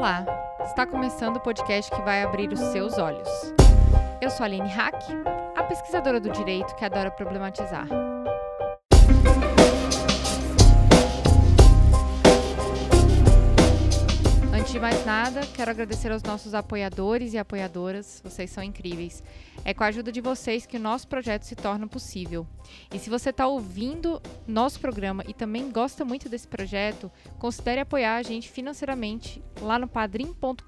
Olá! Está começando o podcast que vai abrir os seus olhos. Eu sou a Aline Hack, a pesquisadora do direito que adora problematizar. Antes de mais nada, quero agradecer aos nossos apoiadores e apoiadoras, vocês são incríveis. É com a ajuda de vocês que o nosso projeto se torna possível. E se você está ouvindo nosso programa e também gosta muito desse projeto, considere apoiar a gente financeiramente lá no padrim.com.br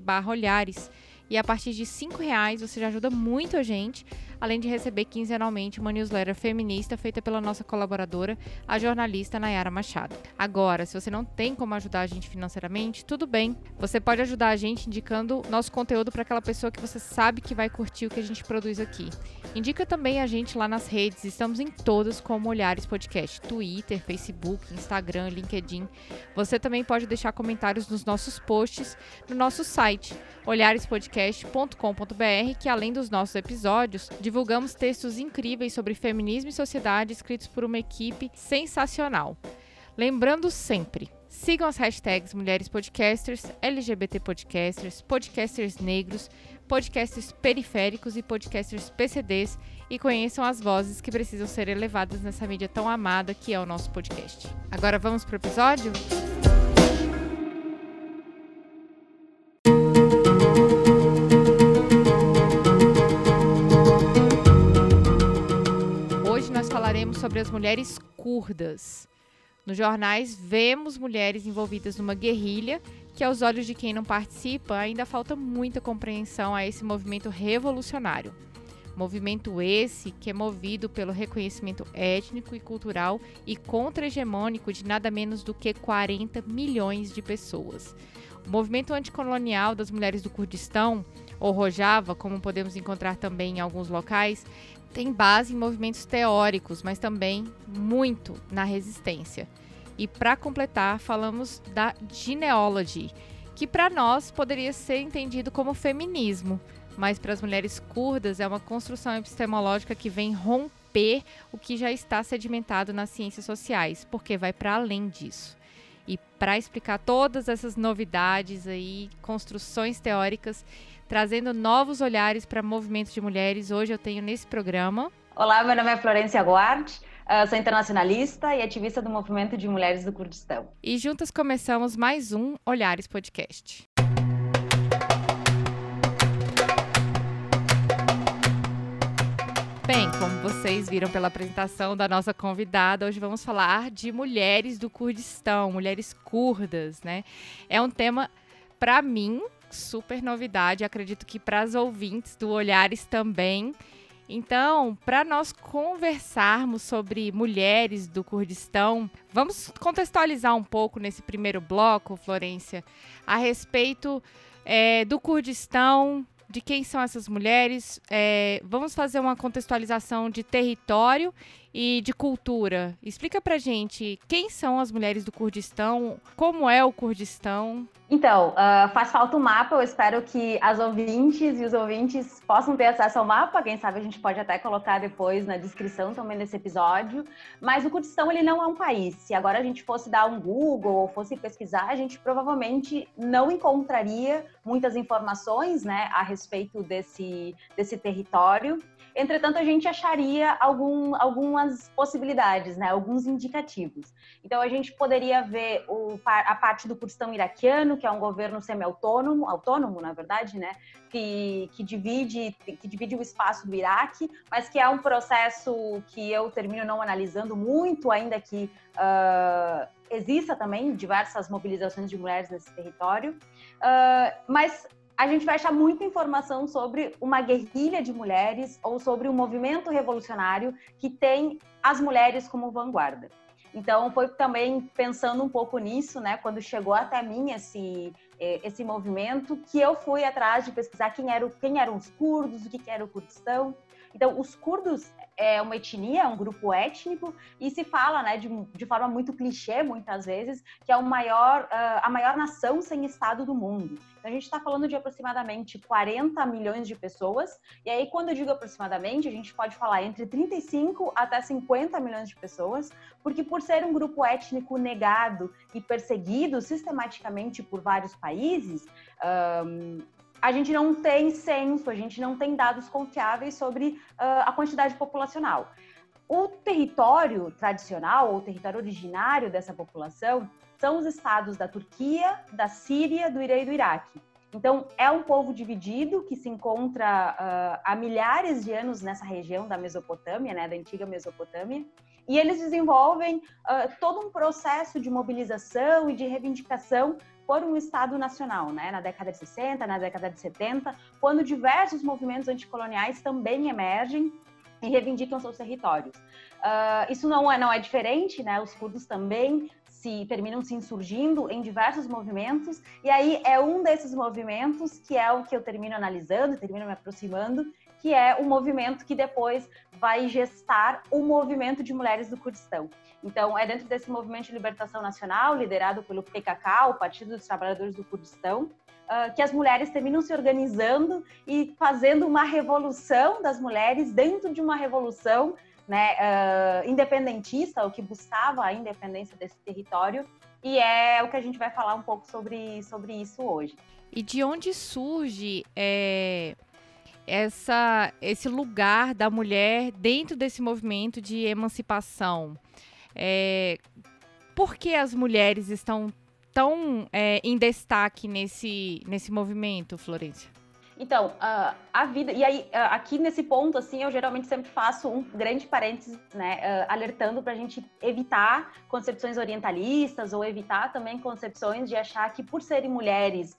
barra olhares. E a partir de R$ reais você já ajuda muito a gente além de receber quinzenalmente uma newsletter feminista feita pela nossa colaboradora, a jornalista Nayara Machado. Agora, se você não tem como ajudar a gente financeiramente, tudo bem. Você pode ajudar a gente indicando nosso conteúdo para aquela pessoa que você sabe que vai curtir o que a gente produz aqui. Indica também a gente lá nas redes, estamos em todas como Olhares Podcast, Twitter, Facebook, Instagram, LinkedIn. Você também pode deixar comentários nos nossos posts no nosso site olharespodcast.com.br, que além dos nossos episódios, divulgamos textos incríveis sobre feminismo e sociedade escritos por uma equipe sensacional. Lembrando sempre, sigam as hashtags Mulheres Podcasters, LGBT Podcasters, Podcasters Negros, Podcasters Periféricos e Podcasters PCDs e conheçam as vozes que precisam ser elevadas nessa mídia tão amada que é o nosso podcast. Agora vamos para o episódio? Sobre as mulheres curdas. Nos jornais, vemos mulheres envolvidas numa guerrilha que, aos olhos de quem não participa, ainda falta muita compreensão a esse movimento revolucionário. Movimento esse que é movido pelo reconhecimento étnico e cultural e contra-hegemônico de nada menos do que 40 milhões de pessoas. O movimento anticolonial das mulheres do Kurdistão, ou Rojava, como podemos encontrar também em alguns locais, tem base em movimentos teóricos, mas também muito na resistência. E para completar, falamos da genealogy, que para nós poderia ser entendido como feminismo, mas para as mulheres curdas é uma construção epistemológica que vem romper o que já está sedimentado nas ciências sociais, porque vai para além disso. E para explicar todas essas novidades aí, construções teóricas, trazendo novos olhares para movimentos de mulheres. Hoje eu tenho nesse programa. Olá, meu nome é Florência Guard. sou internacionalista e ativista do movimento de mulheres do Kurdistão. E juntas começamos mais um Olhares Podcast. Bem, como vocês viram pela apresentação da nossa convidada, hoje vamos falar de mulheres do Kurdistão, mulheres curdas, né? É um tema, para mim, super novidade, acredito que para as ouvintes do Olhares também. Então, para nós conversarmos sobre mulheres do Kurdistão, vamos contextualizar um pouco nesse primeiro bloco, Florência, a respeito é, do Kurdistão, de quem são essas mulheres. É, vamos fazer uma contextualização de território e de cultura. Explica pra gente quem são as mulheres do Kurdistão, como é o Kurdistão. Então, uh, faz falta o um mapa, eu espero que as ouvintes e os ouvintes possam ter acesso ao mapa, quem sabe a gente pode até colocar depois na descrição também desse episódio, mas o Kurdistão ele não é um país, se agora a gente fosse dar um Google ou fosse pesquisar, a gente provavelmente não encontraria muitas informações né, a respeito desse, desse território, Entretanto, a gente acharia algum, algumas possibilidades, né? alguns indicativos. Então, a gente poderia ver o, a parte do Kurdistão iraquiano, que é um governo semi-autônomo, autônomo, na verdade, né? que, que, divide, que divide o espaço do Iraque, mas que é um processo que eu termino não analisando muito, ainda que uh, exista também diversas mobilizações de mulheres nesse território. Uh, mas a gente vai achar muita informação sobre uma guerrilha de mulheres ou sobre um movimento revolucionário que tem as mulheres como vanguarda. Então, foi também pensando um pouco nisso, né, quando chegou até mim esse, esse movimento, que eu fui atrás de pesquisar quem, era, quem eram os curdos, o que, que era o Kurdistão. Então, os curdos é uma etnia, é um grupo étnico, e se fala, né, de, de forma muito clichê, muitas vezes, que é o maior, uh, a maior nação sem Estado do mundo. Então, a gente está falando de aproximadamente 40 milhões de pessoas, e aí, quando eu digo aproximadamente, a gente pode falar entre 35 até 50 milhões de pessoas, porque por ser um grupo étnico negado e perseguido sistematicamente por vários países, um, a gente não tem censo, a gente não tem dados confiáveis sobre uh, a quantidade populacional. O território tradicional, ou território originário dessa população, são os estados da Turquia, da Síria, do Irã e do Iraque. Então, é um povo dividido que se encontra uh, há milhares de anos nessa região da Mesopotâmia, né, da antiga Mesopotâmia, e eles desenvolvem uh, todo um processo de mobilização e de reivindicação por um Estado nacional, né? Na década de 60, na década de 70, quando diversos movimentos anticoloniais também emergem e reivindicam seus territórios. Uh, isso não é, não é diferente, né? Os curdos também se terminam se insurgindo em diversos movimentos, e aí é um desses movimentos que é o que eu termino analisando, termino me aproximando, que é o movimento que depois vai gestar o movimento de mulheres do Kurdistão. Então, é dentro desse movimento de libertação nacional, liderado pelo PKK, o Partido dos Trabalhadores do Kurdistão, uh, que as mulheres terminam se organizando e fazendo uma revolução das mulheres dentro de uma revolução né, uh, independentista, o que buscava a independência desse território, e é o que a gente vai falar um pouco sobre, sobre isso hoje. E de onde surge é, essa, esse lugar da mulher dentro desse movimento de emancipação? É, por que as mulheres estão tão é, em destaque nesse, nesse movimento, Florência? Então, uh, a vida. E aí, uh, aqui nesse ponto, assim, eu geralmente sempre faço um grande parênteses, né, uh, alertando para a gente evitar concepções orientalistas ou evitar também concepções de achar que, por serem mulheres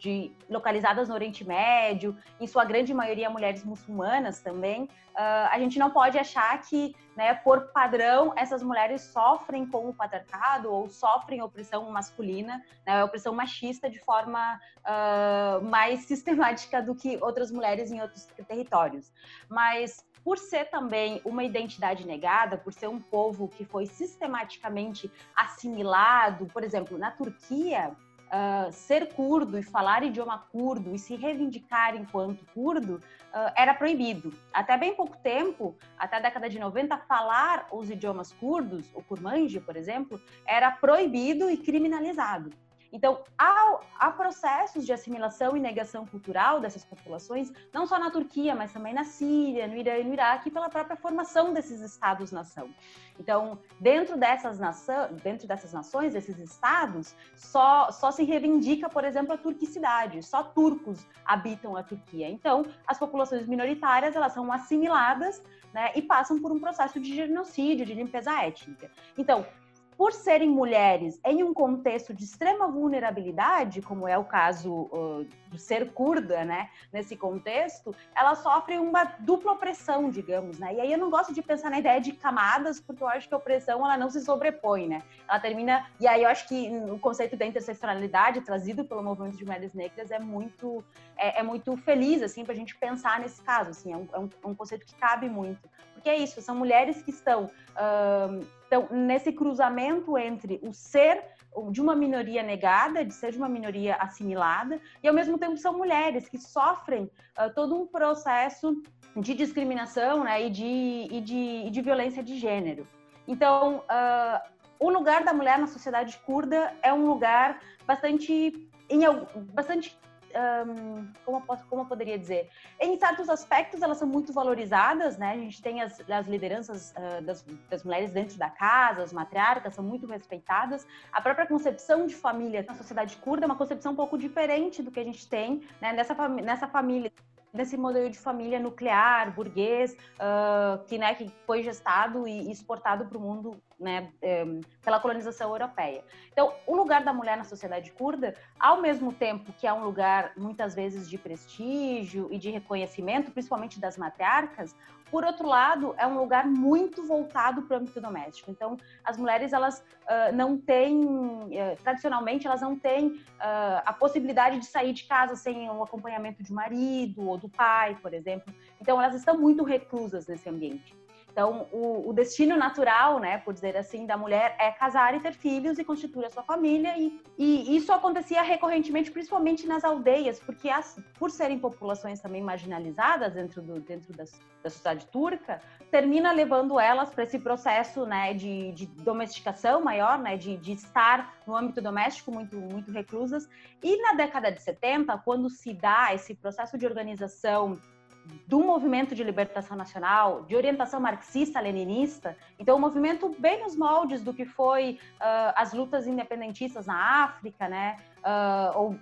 de, localizadas no Oriente Médio, em sua grande maioria mulheres muçulmanas também, uh, a gente não pode achar que, né, por padrão, essas mulheres sofrem com o patriarcado ou sofrem opressão masculina, né, opressão machista de forma uh, mais sistemática do que outras mulheres em outros territórios. Mas por ser também uma identidade negada, por ser um povo que foi sistematicamente assimilado, por exemplo, na Turquia, uh, ser curdo e falar idioma curdo e se reivindicar enquanto curdo uh, era proibido. Até bem pouco tempo, até a década de 90, falar os idiomas curdos, o kurmanji, por exemplo, era proibido e criminalizado. Então, há, há, processos de assimilação e negação cultural dessas populações, não só na Turquia, mas também na Síria, no Irã e no Iraque, pela própria formação desses estados-nação. Então, dentro dessas, nação, dentro dessas nações, desses estados, só, só se reivindica, por exemplo, a turquicidade, só turcos habitam a Turquia. Então, as populações minoritárias, elas são assimiladas né, e passam por um processo de genocídio, de limpeza étnica. Então, por serem mulheres em um contexto de extrema vulnerabilidade, como é o caso uh, do ser curda, né, nesse contexto, elas sofrem uma dupla opressão, digamos, né? E aí eu não gosto de pensar na ideia de camadas, porque eu acho que a opressão ela não se sobrepõe, né? Ela termina e aí eu acho que o conceito da interseccionalidade trazido pelo movimento de mulheres negras é muito é, é muito feliz assim para a gente pensar nesse caso, assim, é um, é um, é um conceito que cabe muito, porque é isso, são mulheres que estão uh, então, nesse cruzamento entre o ser de uma minoria negada, de ser de uma minoria assimilada, e ao mesmo tempo são mulheres que sofrem uh, todo um processo de discriminação né, e, de, e, de, e de violência de gênero. Então, uh, o lugar da mulher na sociedade curda é um lugar bastante, em, bastante um, como, eu posso, como eu poderia dizer? Em certos aspectos, elas são muito valorizadas, né? A gente tem as, as lideranças uh, das, das, mulheres dentro da casa, as matriarcas são muito respeitadas. A própria concepção de família na sociedade curda é uma concepção um pouco diferente do que a gente tem né? nessa, nessa família nesse modelo de família nuclear, burguês, uh, que, né, que foi gestado e exportado para o mundo né, pela colonização europeia. Então, o lugar da mulher na sociedade curda, ao mesmo tempo que é um lugar muitas vezes de prestígio e de reconhecimento, principalmente das matriarcas, por outro lado, é um lugar muito voltado para o âmbito doméstico. Então, as mulheres, elas uh, não têm, uh, tradicionalmente, elas não têm uh, a possibilidade de sair de casa sem o acompanhamento de marido ou do pai, por exemplo. Então, elas estão muito reclusas nesse ambiente. Então, o, o, destino natural, né, por dizer assim, da mulher é casar e ter filhos e constituir a sua família. E, e isso acontecia recorrentemente, principalmente nas aldeias, porque as, por serem populações também marginalizadas dentro, do, dentro das, da sociedade turca, termina levando elas para esse processo né, de, de, domesticação maior, né, de, de estar no âmbito doméstico muito, muito reclusas. E na década de 70, quando se dá esse processo de organização do movimento de libertação nacional, de orientação marxista-leninista. Então, o movimento bem nos moldes do que foi uh, as lutas independentistas na África, né? Uh, ou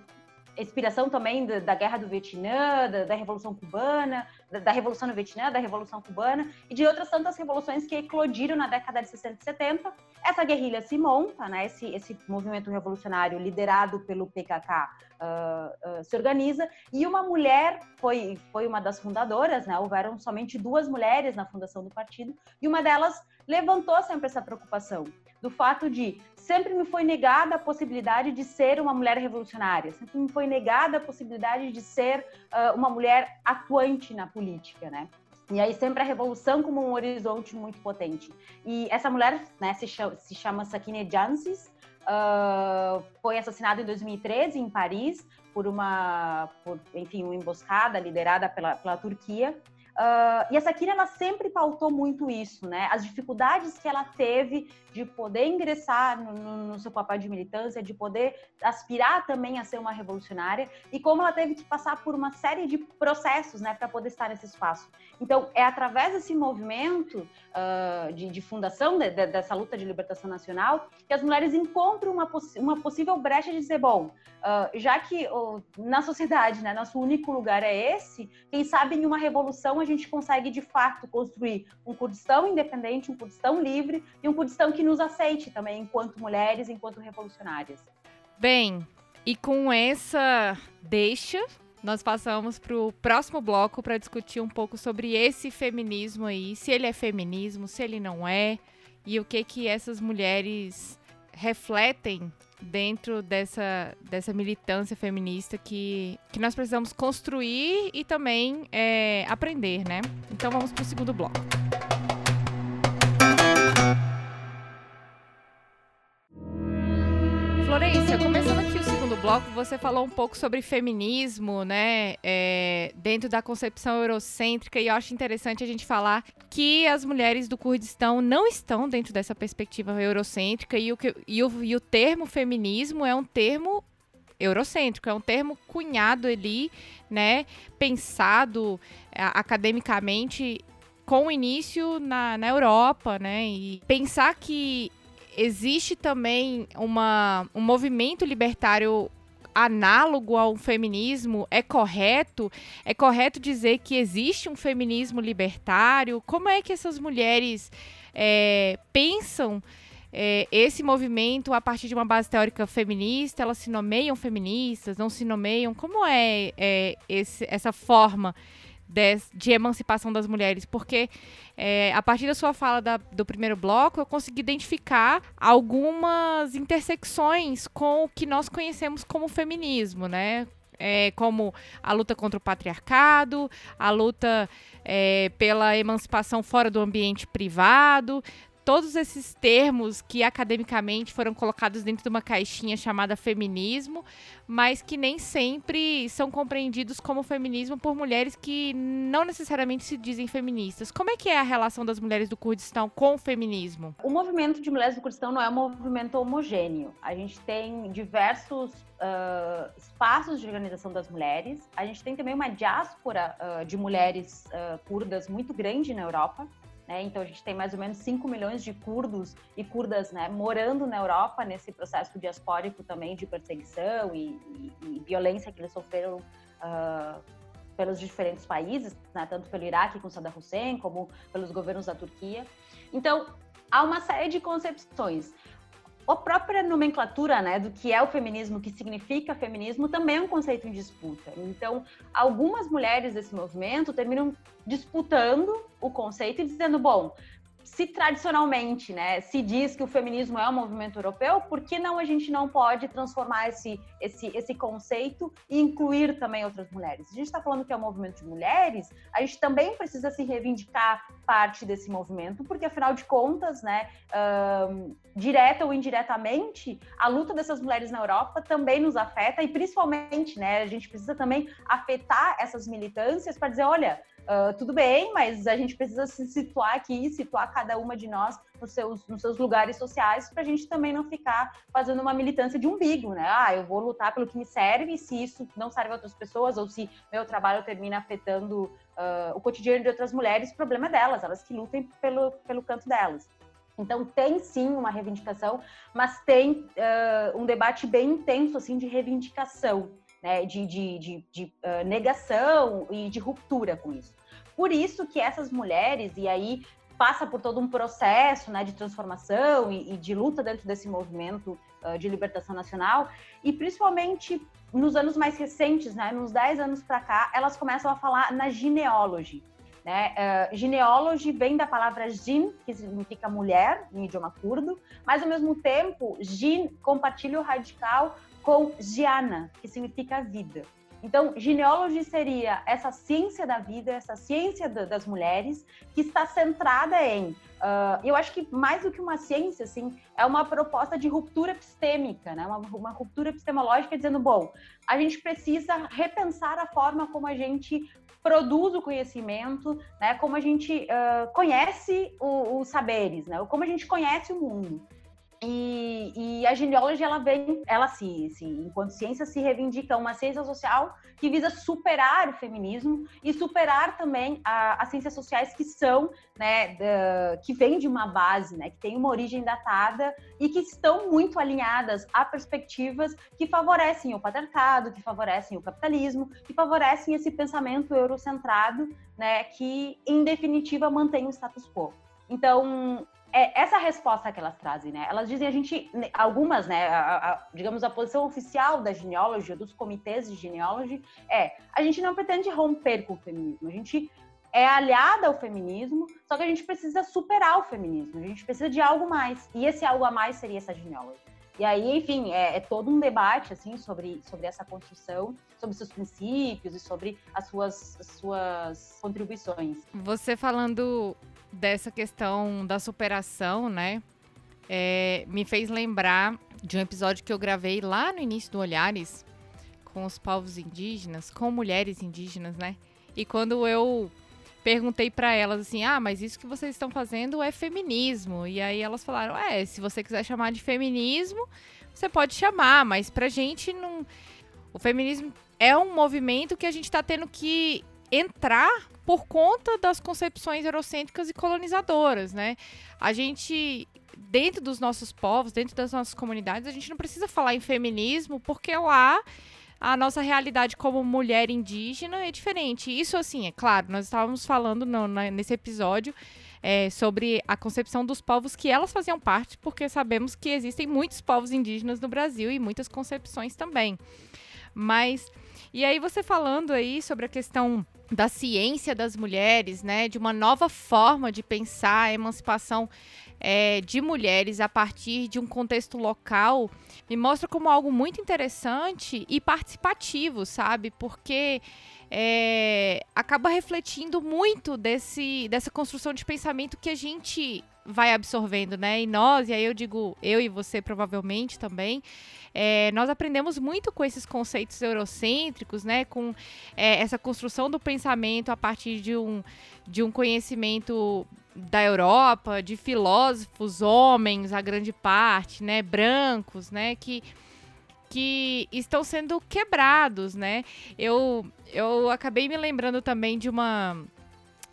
inspiração também da, da, Guerra do Vietnã, da, da Revolução Cubana, da, da, Revolução no Vietnã, da Revolução Cubana e de outras tantas revoluções que eclodiram na década de 60 e 70. Essa guerrilha se monta, né? Esse, esse movimento revolucionário liderado pelo PKK uh, uh, se organiza e uma mulher foi, foi uma das fundadoras, né? Houveram somente duas mulheres na fundação do partido e uma delas levantou sempre essa preocupação do fato de sempre me foi negada a possibilidade de ser uma mulher revolucionária, sempre me foi negada a possibilidade de ser uh, uma mulher atuante na política, né? E aí sempre a revolução como um horizonte muito potente. E essa mulher, né, se chama, se chama Sakine Jansis, uh, foi assassinada em 2013 em Paris por uma, por, enfim, uma emboscada liderada pela, pela Turquia. Uh, e essa Kira, ela sempre pautou muito isso, né? As dificuldades que ela teve de poder ingressar no, no, no, seu papel de militância, de poder aspirar também a ser uma revolucionária, e como ela teve que passar por uma série de processos, né, para poder estar nesse espaço. Então, é através desse movimento uh, de, de, fundação de, de, dessa luta de libertação nacional que as mulheres encontram uma, poss uma possível brecha de dizer, bom, uh, já que na sociedade, né, nosso único lugar é esse, quem sabe em uma revolução a gente consegue de fato construir um Kurdistão independente, um Kurdistão livre e um Kurdistão que nos aceite também enquanto mulheres, enquanto revolucionárias. Bem, e com essa deixa, nós passamos para o próximo bloco para discutir um pouco sobre esse feminismo aí, se ele é feminismo, se ele não é, e o que que essas mulheres refletem dentro dessa, dessa militância feminista que, que nós precisamos construir e também é, aprender, né? Então vamos para o segundo bloco. Florência, começando aqui o segundo bloco, você falou um pouco sobre feminismo, né, é, dentro da concepção eurocêntrica, e eu acho interessante a gente falar que as mulheres do Kurdistão não estão dentro dessa perspectiva eurocêntrica, e o, e o, e o termo feminismo é um termo eurocêntrico, é um termo cunhado ali, né, pensado é, academicamente com início na, na Europa, né, e pensar que existe também uma, um movimento libertário análogo ao feminismo? É correto? É correto dizer que existe um feminismo libertário? Como é que essas mulheres é, pensam é, esse movimento a partir de uma base teórica feminista? Elas se nomeiam feministas? Não se nomeiam? Como é, é esse, essa forma de, de emancipação das mulheres? Porque é, a partir da sua fala da, do primeiro bloco, eu consegui identificar algumas intersecções com o que nós conhecemos como feminismo, né? É, como a luta contra o patriarcado, a luta é, pela emancipação fora do ambiente privado, todos esses termos que academicamente foram colocados dentro de uma caixinha chamada feminismo, mas que nem sempre são compreendidos como feminismo por mulheres que não necessariamente se dizem feministas. Como é que é a relação das mulheres do Kurdistão com o feminismo? O movimento de mulheres do Kurdistão não é um movimento homogêneo. A gente tem diversos uh, espaços de organização das mulheres. A gente tem também uma diáspora uh, de mulheres uh, curdas muito grande na Europa. Né? Então, a gente tem mais ou menos 5 milhões de curdos e curdas né, morando na Europa nesse processo diaspórico também de perseguição e, e, e violência que eles sofreram uh, pelos diferentes países, né, tanto pelo Iraque com Saddam Hussein, como pelos governos da Turquia. Então, há uma série de concepções. A própria nomenclatura né, do que é o feminismo, o que significa feminismo, também é um conceito em disputa. Então, algumas mulheres desse movimento terminam disputando o conceito e dizendo: bom, se tradicionalmente né, se diz que o feminismo é um movimento europeu, por que não a gente não pode transformar esse, esse, esse conceito e incluir também outras mulheres? A gente está falando que é um movimento de mulheres, a gente também precisa se reivindicar parte desse movimento, porque afinal de contas, né, direta ou indiretamente, a luta dessas mulheres na Europa também nos afeta e principalmente, né, a gente precisa também afetar essas militâncias para dizer, olha, Uh, tudo bem, mas a gente precisa se situar aqui, situar cada uma de nós nos seus, nos seus lugares sociais, para a gente também não ficar fazendo uma militância de umbigo, né? Ah, eu vou lutar pelo que me serve, se isso não serve a outras pessoas, ou se meu trabalho termina afetando uh, o cotidiano de outras mulheres, problema é delas, elas que lutem pelo, pelo canto delas. Então tem sim uma reivindicação, mas tem uh, um debate bem intenso assim de reivindicação né, de, de, de, de uh, negação e de ruptura com isso. Por isso que essas mulheres, e aí passa por todo um processo né, de transformação e, e de luta dentro desse movimento uh, de libertação nacional, e principalmente nos anos mais recentes, né, nos 10 anos para cá, elas começam a falar na genealogy. Né? Uh, genealogy vem da palavra jin, que significa mulher, em idioma curdo, mas ao mesmo tempo, compartilha o radical com Giana, que significa vida. Então, genealogia seria essa ciência da vida, essa ciência das mulheres, que está centrada em. Uh, eu acho que mais do que uma ciência, assim, é uma proposta de ruptura epistêmica, né? uma, uma ruptura epistemológica, dizendo: bom, a gente precisa repensar a forma como a gente produz o conhecimento, né? como a gente uh, conhece os saberes, né? como a gente conhece o mundo. E, e, a genealogia ela vem, ela se, se, enquanto ciência, se reivindica uma ciência social que visa superar o feminismo e superar também a, as ciências sociais que são, né, da, que vêm de uma base, né, que tem uma origem datada e que estão muito alinhadas a perspectivas que favorecem o patriarcado, que favorecem o capitalismo, que favorecem esse pensamento eurocentrado, né, que em definitiva mantém o status quo. Então, é essa resposta que elas trazem, né? Elas dizem a gente, algumas, né, a, a, digamos a posição oficial da genealogia, dos comitês de genealogia, é a gente não pretende romper com o feminismo, a gente é aliada ao feminismo, só que a gente precisa superar o feminismo, a gente precisa de algo mais. E esse algo a mais seria essa genealogia. E aí, enfim, é, é, todo um debate assim sobre, sobre essa construção, sobre seus princípios e sobre as suas, as suas contribuições. Você falando dessa questão da superação, né? É, me fez lembrar de um episódio que eu gravei lá no início do Olhares com os povos indígenas, com mulheres indígenas, né? E quando eu perguntei para elas assim: "Ah, mas isso que vocês estão fazendo é feminismo?" E aí elas falaram: "É, se você quiser chamar de feminismo, você pode chamar, mas pra gente não o feminismo é um movimento que a gente está tendo que entrar por conta das concepções eurocêntricas e colonizadoras, né? A gente dentro dos nossos povos, dentro das nossas comunidades, a gente não precisa falar em feminismo, porque lá a nossa realidade como mulher indígena é diferente. Isso, assim, é claro, nós estávamos falando no, na, nesse episódio é, sobre a concepção dos povos que elas faziam parte, porque sabemos que existem muitos povos indígenas no Brasil e muitas concepções também. Mas, e aí você falando aí sobre a questão da ciência das mulheres, né, de uma nova forma de pensar a emancipação é, de mulheres a partir de um contexto local, me mostra como algo muito interessante e participativo, sabe? Porque é, acaba refletindo muito desse, dessa construção de pensamento que a gente vai absorvendo, né? E nós, e aí eu digo eu e você provavelmente também, é, nós aprendemos muito com esses conceitos eurocêntricos, né? Com é, essa construção do pensamento a partir de um, de um conhecimento da Europa, de filósofos, homens, a grande parte, né? Brancos, né? Que que estão sendo quebrados, né? Eu, eu acabei me lembrando também de uma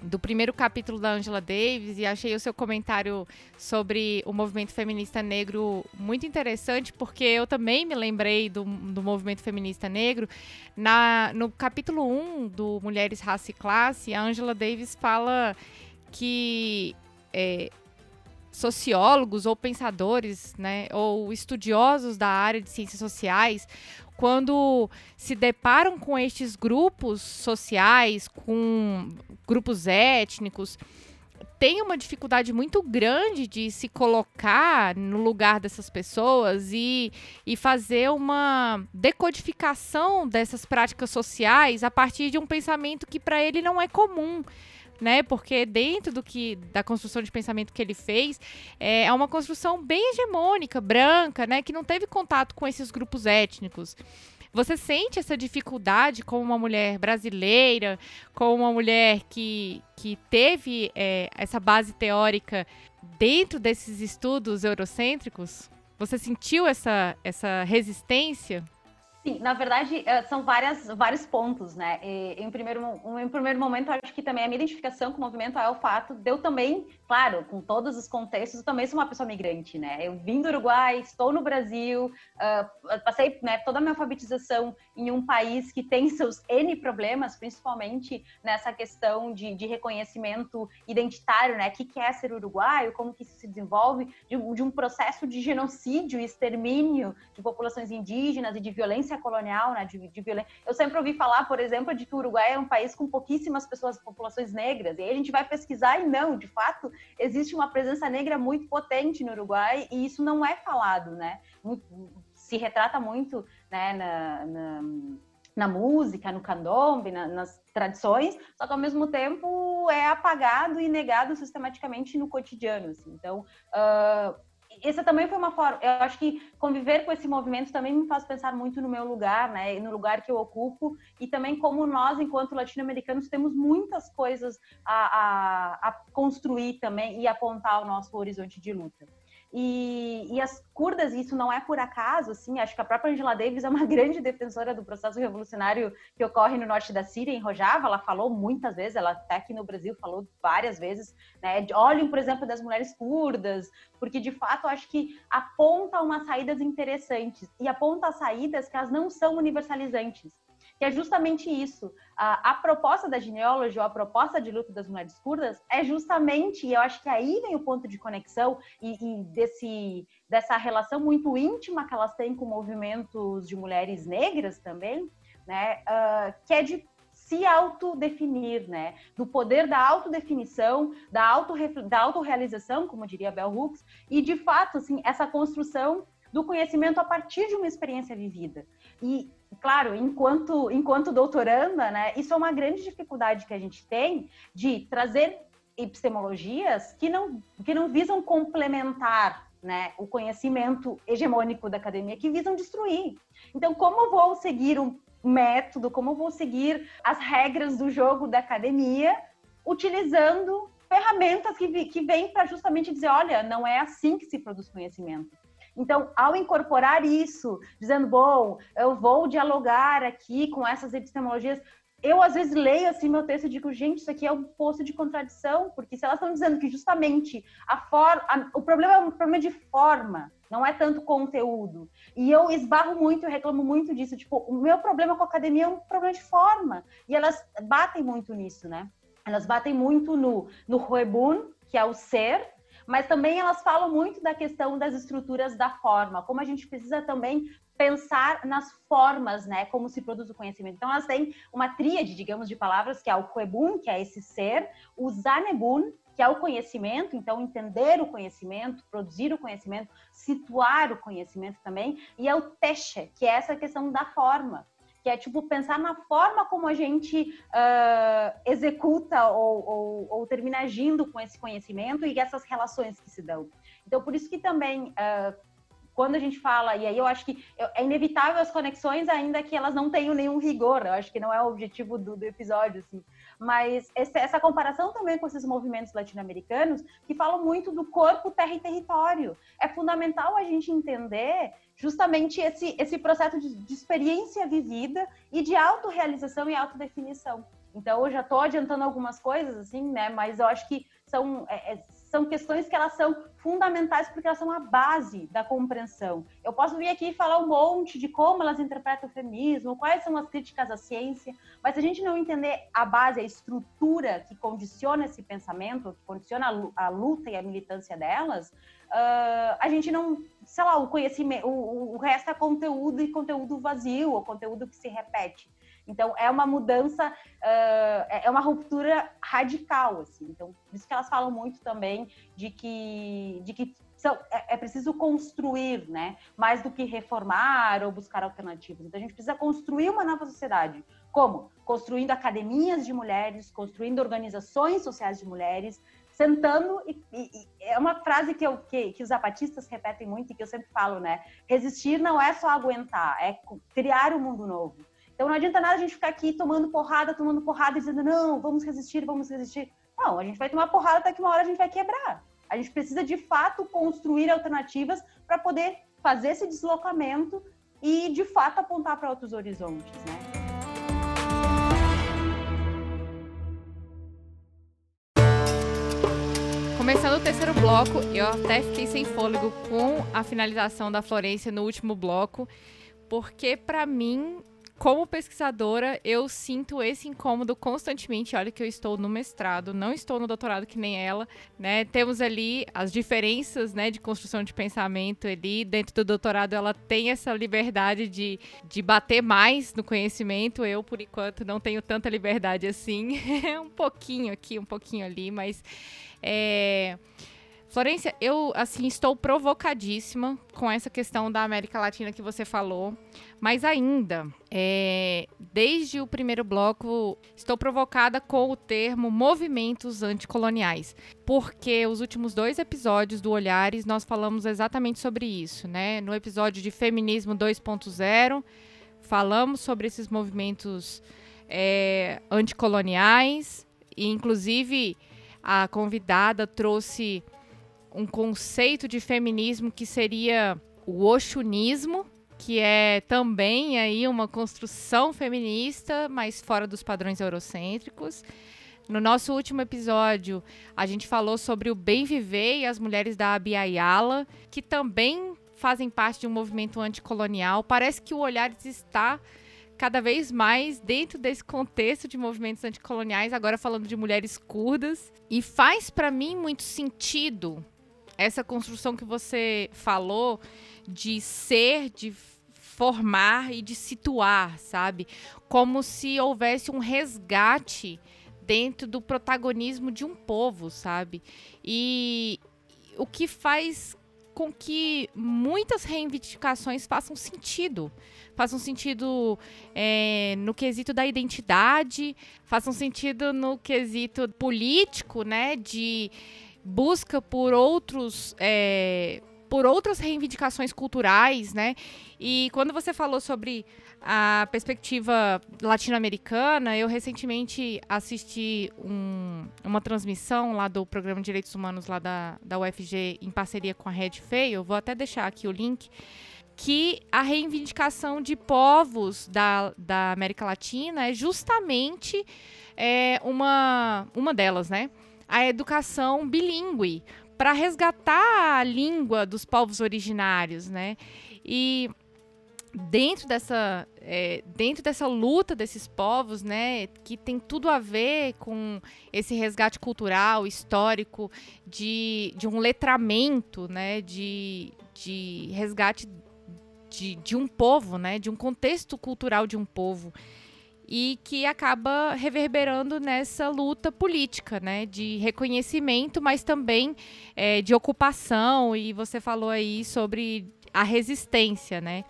do primeiro capítulo da Angela Davis e achei o seu comentário sobre o movimento feminista negro muito interessante, porque eu também me lembrei do, do movimento feminista negro. Na, no capítulo 1 do Mulheres, Raça e Classe, a Angela Davis fala que é, sociólogos ou pensadores, né, ou estudiosos da área de ciências sociais, quando se deparam com estes grupos sociais, com grupos étnicos, tem uma dificuldade muito grande de se colocar no lugar dessas pessoas e, e fazer uma decodificação dessas práticas sociais a partir de um pensamento que para ele não é comum. Né, porque dentro do que da construção de pensamento que ele fez é, é uma construção bem hegemônica, branca, né, que não teve contato com esses grupos étnicos. Você sente essa dificuldade como uma mulher brasileira, como uma mulher que, que teve é, essa base teórica dentro desses estudos eurocêntricos? Você sentiu essa, essa resistência? Sim, na verdade, eh, são várias, vários pontos, né? E, em, primeiro, em primeiro momento, acho que também a minha identificação com o movimento é o fato de eu também, claro, com todos os contextos, eu também sou uma pessoa migrante, né? Eu vim do Uruguai, estou no Brasil, uh, passei né, toda a minha alfabetização em um país que tem seus N problemas, principalmente nessa questão de, de reconhecimento identitário, né? O que, que é ser uruguaio, como que isso se desenvolve, de, de um processo de genocídio e extermínio de populações indígenas e de violência violência colonial, né, de, de violência. Eu sempre ouvi falar, por exemplo, de que o Uruguai é um país com pouquíssimas pessoas, populações negras. E aí a gente vai pesquisar e não, de fato, existe uma presença negra muito potente no Uruguai e isso não é falado, né? Se retrata muito, né, na, na na música, no candombe, na, nas tradições, só que ao mesmo tempo é apagado e negado sistematicamente no cotidiano. Assim. Então, uh, essa também foi uma forma. Eu acho que conviver com esse movimento também me faz pensar muito no meu lugar, né? No lugar que eu ocupo e também como nós, enquanto latino-americanos, temos muitas coisas a, a, a construir também e apontar o nosso horizonte de luta. E, e, as curdas, isso não é por acaso, assim, acho que a própria Angela Davis é uma grande defensora do processo revolucionário que ocorre no norte da Síria, em Rojava, ela falou muitas vezes, ela até aqui no Brasil falou várias vezes, né, olhem, por exemplo, das mulheres curdas, porque de fato acho que aponta umas saídas interessantes, e aponta saídas que elas não são universalizantes que é justamente isso. A, a proposta da genealogia, ou a proposta de luta das mulheres curdas, é justamente, e eu acho que aí vem o ponto de conexão e, e desse, dessa relação muito íntima que elas têm com movimentos de mulheres negras também, né? Uh, que é de se autodefinir, né? Do poder da autodefinição, da, auto, da autorrealização, como diria Bell Hooks, e de fato, assim, essa construção do conhecimento a partir de uma experiência vivida. E claro, enquanto, enquanto doutoranda, né, isso é uma grande dificuldade que a gente tem de trazer epistemologias que não, que não visam complementar né, o conhecimento hegemônico da academia, que visam destruir. Então, como eu vou seguir um método, como eu vou seguir as regras do jogo da academia, utilizando ferramentas que, que vêm para justamente dizer, olha, não é assim que se produz conhecimento. Então, ao incorporar isso, dizendo, bom, eu vou dialogar aqui com essas epistemologias, eu às vezes leio assim meu texto e digo, gente, isso aqui é um poço de contradição, porque se elas estão dizendo que justamente a forma, o problema é um problema de forma, não é tanto conteúdo. E eu esbarro muito, eu reclamo muito disso, tipo, o meu problema com a academia é um problema de forma. E elas batem muito nisso, né? Elas batem muito no no Huebun, que é o ser, mas também elas falam muito da questão das estruturas da forma, como a gente precisa também pensar nas formas, né, como se produz o conhecimento. Então elas têm uma tríade, digamos, de palavras que é o Kuebun, que é esse ser, o Zanebun, que é o conhecimento, então entender o conhecimento, produzir o conhecimento, situar o conhecimento também, e é o Teshe, que é essa questão da forma que é tipo pensar na forma como a gente uh, executa ou, ou, ou, termina agindo com esse conhecimento e essas relações que se dão. Então, por isso que também, uh, quando a gente fala, e aí eu acho que é inevitável as conexões, ainda que elas não tenham nenhum rigor, eu acho que não é o objetivo do, do episódio, assim, mas essa comparação também com esses movimentos latino-americanos, que falam muito do corpo, terra e território. É fundamental a gente entender justamente esse, esse processo de, de experiência vivida e de autorrealização e autodefinição. Então, eu já estou adiantando algumas coisas, assim, né? Mas eu acho que são, é, é, são questões que elas são fundamentais porque elas são a base da compreensão. Eu posso vir aqui e falar um monte de como elas interpretam o feminismo, quais são as críticas à ciência, mas se a gente não entender a base, a estrutura que condiciona esse pensamento, que condiciona a luta e a militância delas, uh, a gente não, sei lá, o conhecimento, o, o resto é conteúdo e conteúdo vazio, ou conteúdo que se repete. Então, é uma mudança, uh, é uma ruptura radical, assim. Então, por isso que elas falam muito também de que, de que são, é, é, preciso construir, né? Mais do que reformar ou buscar alternativas. Então, a gente precisa construir uma nova sociedade. Como? Construindo academias de mulheres, construindo organizações sociais de mulheres, sentando e, e, e, é uma frase que, eu, que, que os zapatistas repetem muito e que eu sempre falo, né? Resistir não é só aguentar, é criar um mundo novo. Então não adianta nada a gente ficar aqui tomando porrada, tomando porrada e dizendo, não, vamos resistir, vamos resistir. Não, a gente vai tomar porrada até que uma hora a gente vai quebrar. A gente precisa de fato construir alternativas para poder fazer esse deslocamento e de fato apontar para outros horizontes, né? Começando o terceiro bloco, eu até fiquei sem fôlego com a finalização da Florência no último bloco, porque para mim como pesquisadora, eu sinto esse incômodo constantemente. Olha que eu estou no mestrado, não estou no doutorado que nem ela, né? Temos ali as diferenças, né, de construção de pensamento ali. Dentro do doutorado, ela tem essa liberdade de, de bater mais no conhecimento. Eu, por enquanto, não tenho tanta liberdade assim. um pouquinho aqui, um pouquinho ali, mas é Florência, eu assim estou provocadíssima com essa questão da América Latina que você falou, mas ainda, é, desde o primeiro bloco, estou provocada com o termo movimentos anticoloniais, porque os últimos dois episódios do Olhares nós falamos exatamente sobre isso, né? No episódio de Feminismo 2.0, falamos sobre esses movimentos é, anticoloniais, e inclusive a convidada trouxe um conceito de feminismo que seria o oxunismo, que é também aí uma construção feminista, mas fora dos padrões eurocêntricos. No nosso último episódio, a gente falou sobre o bem viver e as mulheres da Abiayala, que também fazem parte de um movimento anticolonial. Parece que o olhar está cada vez mais dentro desse contexto de movimentos anticoloniais, agora falando de mulheres curdas. E faz para mim muito sentido essa construção que você falou de ser, de formar e de situar, sabe? Como se houvesse um resgate dentro do protagonismo de um povo, sabe? E o que faz com que muitas reivindicações façam sentido. Façam sentido é, no quesito da identidade, façam sentido no quesito político, né? De busca por outros. É, por outras reivindicações culturais, né? E quando você falou sobre a perspectiva latino-americana, eu recentemente assisti um, uma transmissão lá do Programa de Direitos Humanos lá da, da UFG em parceria com a Red Fail, vou até deixar aqui o link, que a reivindicação de povos da, da América Latina é justamente é, uma, uma delas, né? A educação bilíngue para resgatar a língua dos povos originários, né? E dentro dessa, é, dentro dessa luta desses povos, né, que tem tudo a ver com esse resgate cultural, histórico, de, de um letramento, né, de, de resgate de, de um povo, né, de um contexto cultural de um povo e que acaba reverberando nessa luta política, né, de reconhecimento, mas também é, de ocupação. E você falou aí sobre a resistência, né?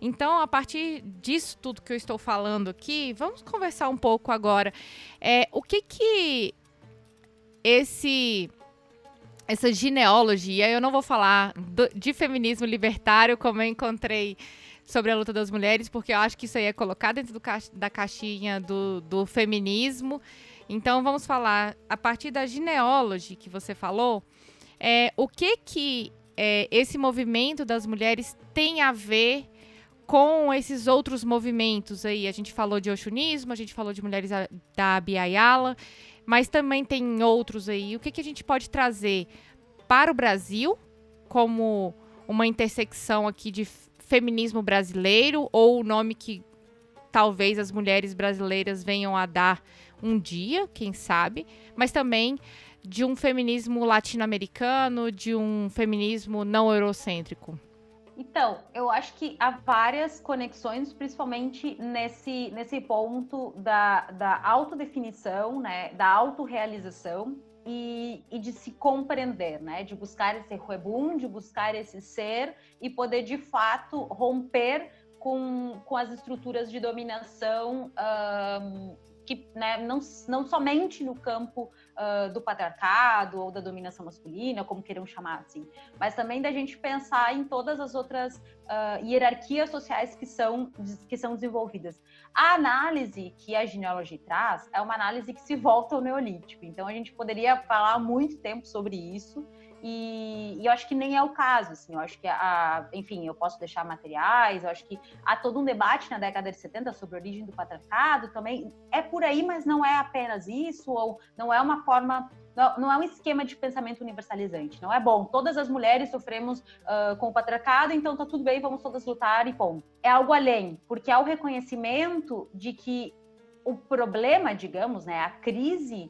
Então, a partir disso tudo que eu estou falando aqui, vamos conversar um pouco agora. É, o que que esse essa genealogia, eu não vou falar do, de feminismo libertário como eu encontrei sobre a luta das mulheres, porque eu acho que isso aí é colocado dentro ca da caixinha do, do feminismo. Então vamos falar a partir da genealogia que você falou, é, o que que é, esse movimento das mulheres tem a ver com esses outros movimentos aí? A gente falou de Oxunismo, a gente falou de mulheres da Abiayala, mas também tem outros aí. O que, que a gente pode trazer para o Brasil como uma intersecção aqui de feminismo brasileiro ou o nome que talvez as mulheres brasileiras venham a dar um dia, quem sabe, mas também de um feminismo latino-americano, de um feminismo não eurocêntrico? Então, eu acho que há várias conexões, principalmente nesse, nesse ponto da, da autodefinição, né, da autorrealização e, e de se compreender, né, de buscar esse ruebum, de buscar esse ser e poder, de fato, romper com, com as estruturas de dominação um, que né, não, não somente no campo uh, do patriarcado ou da dominação masculina, como queiram chamar assim, mas também da gente pensar em todas as outras uh, hierarquias sociais que são, que são desenvolvidas. A análise que a genealogia traz é uma análise que se volta ao neolítico, então a gente poderia falar muito tempo sobre isso, e, e, eu acho que nem é o caso, assim, eu acho que, a, enfim, eu posso deixar materiais, eu acho que há todo um debate na década de 70 sobre a origem do patriarcado, também. É por aí, mas não é apenas isso, ou não é uma forma, não, não é um esquema de pensamento universalizante, não é bom, todas as mulheres sofremos uh, com o patriarcado, então tá tudo bem, vamos todas lutar e bom. É algo além, porque é o reconhecimento de que o problema, digamos, né, a crise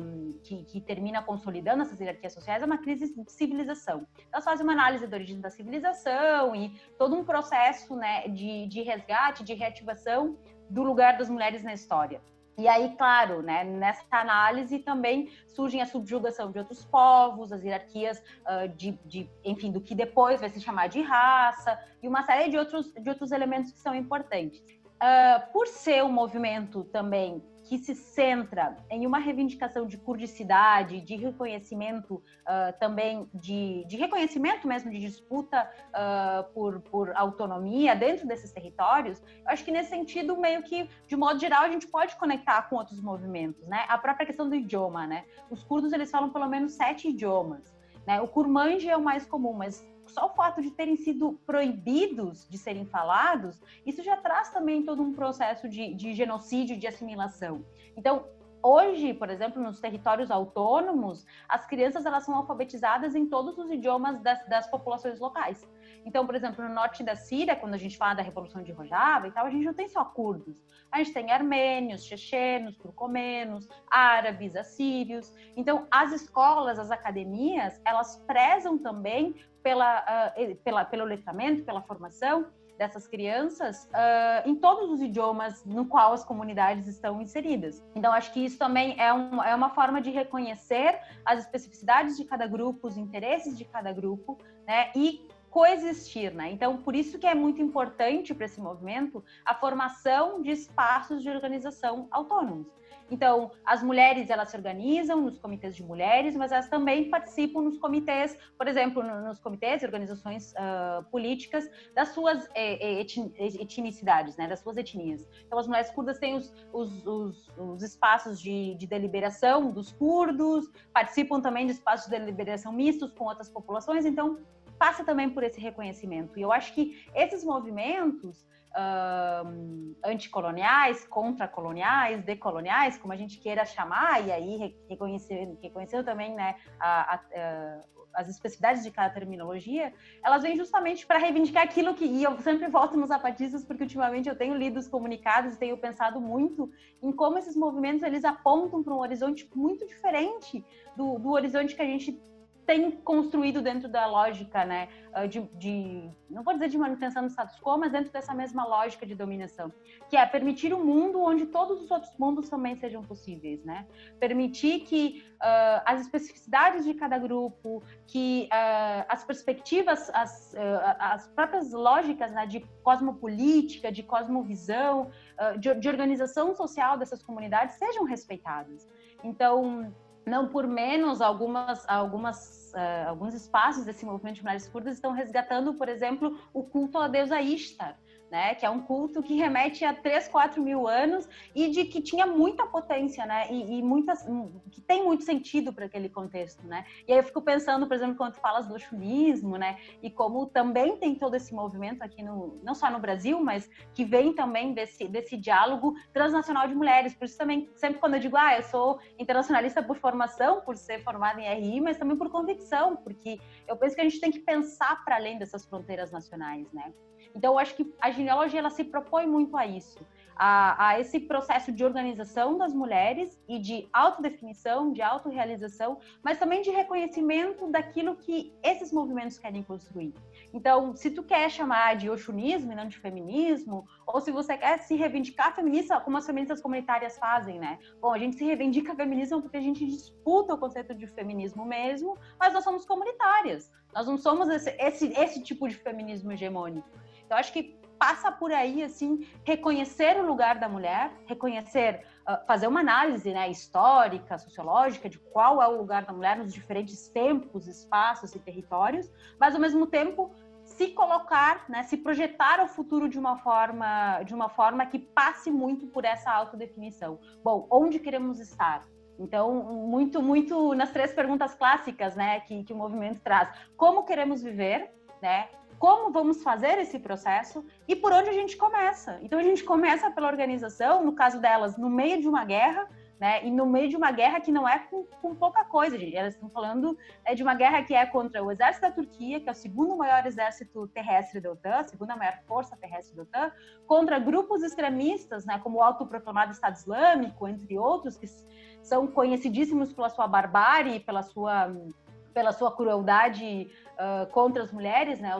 um, que, que, termina consolidando essas hierarquias sociais é uma crise de civilização. Elas fazem uma análise da origem da civilização e todo um processo né, de, de resgate, de reativação do lugar das mulheres na história. E aí, claro, né, nessa análise também surgem a subjugação de outros povos, as hierarquias uh, de, de, enfim, do que depois vai se chamar de raça, e uma série de outros, de outros elementos que são importantes. Uh, por ser um movimento também que se centra em uma reivindicação de kurdicidade, de reconhecimento uh, também, de, de, reconhecimento mesmo, de disputa uh, por, por autonomia dentro desses territórios, eu acho que nesse sentido, meio que, de modo geral, a gente pode conectar com outros movimentos, né? A própria questão do idioma, né? Os curdos, eles falam pelo menos sete idiomas, né? O kurmanji é o mais comum, mas só o fato de terem sido proibidos de serem falados, isso já traz também todo um processo de, de genocídio, de assimilação. Então, hoje, por exemplo, nos territórios autônomos, as crianças elas são alfabetizadas em todos os idiomas das, das populações locais. Então, por exemplo, no norte da Síria, quando a gente fala da Revolução de Rojava e tal, a gente não tem só curdos. A gente tem armênios, chechenos, turcomenos, árabes, assírios. Então, as escolas, as academias, elas prezam também pela, uh, pela, pelo letramento, pela formação dessas crianças uh, em todos os idiomas no qual as comunidades estão inseridas. Então, acho que isso também é, um, é uma forma de reconhecer as especificidades de cada grupo, os interesses de cada grupo, né, e coexistir, né? Então, por isso que é muito importante para esse movimento a formação de espaços de organização autônomos. Então, as mulheres elas se organizam nos comitês de mulheres, mas elas também participam nos comitês, por exemplo, nos comitês e organizações uh, políticas das suas eh, etnicidades, né, das suas etnias. Então, as mulheres curdas têm os, os, os, os espaços de, de, deliberação dos curdos, participam também de espaços de deliberação mistos com outras populações. Então, passa também por esse reconhecimento. E eu acho que esses movimentos uh, anticoloniais, contracoloniais, decoloniais, como a gente queira chamar, e aí reconhecendo, reconhecendo também né, a, a, a, as especificidades de cada terminologia, elas vêm justamente para reivindicar aquilo que. E eu sempre volto nos zapatistas, porque ultimamente eu tenho lido os comunicados e tenho pensado muito em como esses movimentos eles apontam para um horizonte muito diferente do, do horizonte que a gente tem construído dentro da lógica, né, ah, de, de, não vou dizer de manutenção do status quo, mas dentro dessa mesma lógica de dominação, que é permitir um mundo onde todos os outros mundos também sejam possíveis, né? Permitir que uh, as especificidades de cada grupo, que uh, as perspectivas, as, uh, as próprias lógicas né, de cosmopolítica, de cosmovisão, de, de organização social dessas comunidades sejam respeitadas. Então, não por menos, algumas, algumas, uh, alguns espaços desse movimento de mulheres curdas estão resgatando, por exemplo, o culto à deusa Ishtar, né? Que é um culto que remete a 3, 4 mil anos e de que tinha muita potência, né? E, e muitas, que tem muito sentido para aquele contexto, né? E aí eu fico pensando, por exemplo, quando tu falas do chulismo, né? E como também tem todo esse movimento aqui no, não só no Brasil, mas que vem também desse, desse diálogo transnacional de mulheres. Por isso também, sempre quando eu digo, ah, eu sou internacionalista por formação, por ser formada em RI, mas também por convicção, porque eu penso que a gente tem que pensar para além dessas fronteiras nacionais, né? Então, eu acho que a genealogia ela se propõe muito a isso, a, a, esse processo de organização das mulheres e de autodefinição, de autorrealização, mas também de reconhecimento daquilo que esses movimentos querem construir. Então, se tu quer chamar de oxunismo e não de feminismo, ou se você quer se reivindicar feminista, como as feministas comunitárias fazem, né? Bom, a gente se reivindica feminismo porque a gente disputa o conceito de feminismo mesmo, mas nós somos comunitárias. Nós não somos esse, esse, esse tipo de feminismo hegemônico. Eu acho que passa por aí, assim, reconhecer o lugar da mulher, reconhecer, uh, fazer uma análise né, histórica, sociológica de qual é o lugar da mulher nos diferentes tempos, espaços e territórios, mas ao mesmo tempo se colocar, né, se projetar o futuro de uma forma, de uma forma que passe muito por essa autodefinição. Bom, onde queremos estar? Então, muito, muito nas três perguntas clássicas, né, que, que o movimento traz. Como queremos viver, né? Como vamos fazer esse processo e por onde a gente começa. Então a gente começa pela organização, no caso delas, no meio de uma guerra, né? E no meio de uma guerra que não é com, com pouca coisa, gente. Elas estão falando é, de uma guerra que é contra o exército da Turquia, que é o segundo maior exército terrestre da OTAN, a segunda maior força terrestre da OTAN, contra grupos extremistas, né? Como o autoproclamado Estado Islâmico, entre outros, que são conhecidíssimos pela sua barbárie, pela sua pela sua crueldade uh, contra as mulheres, né,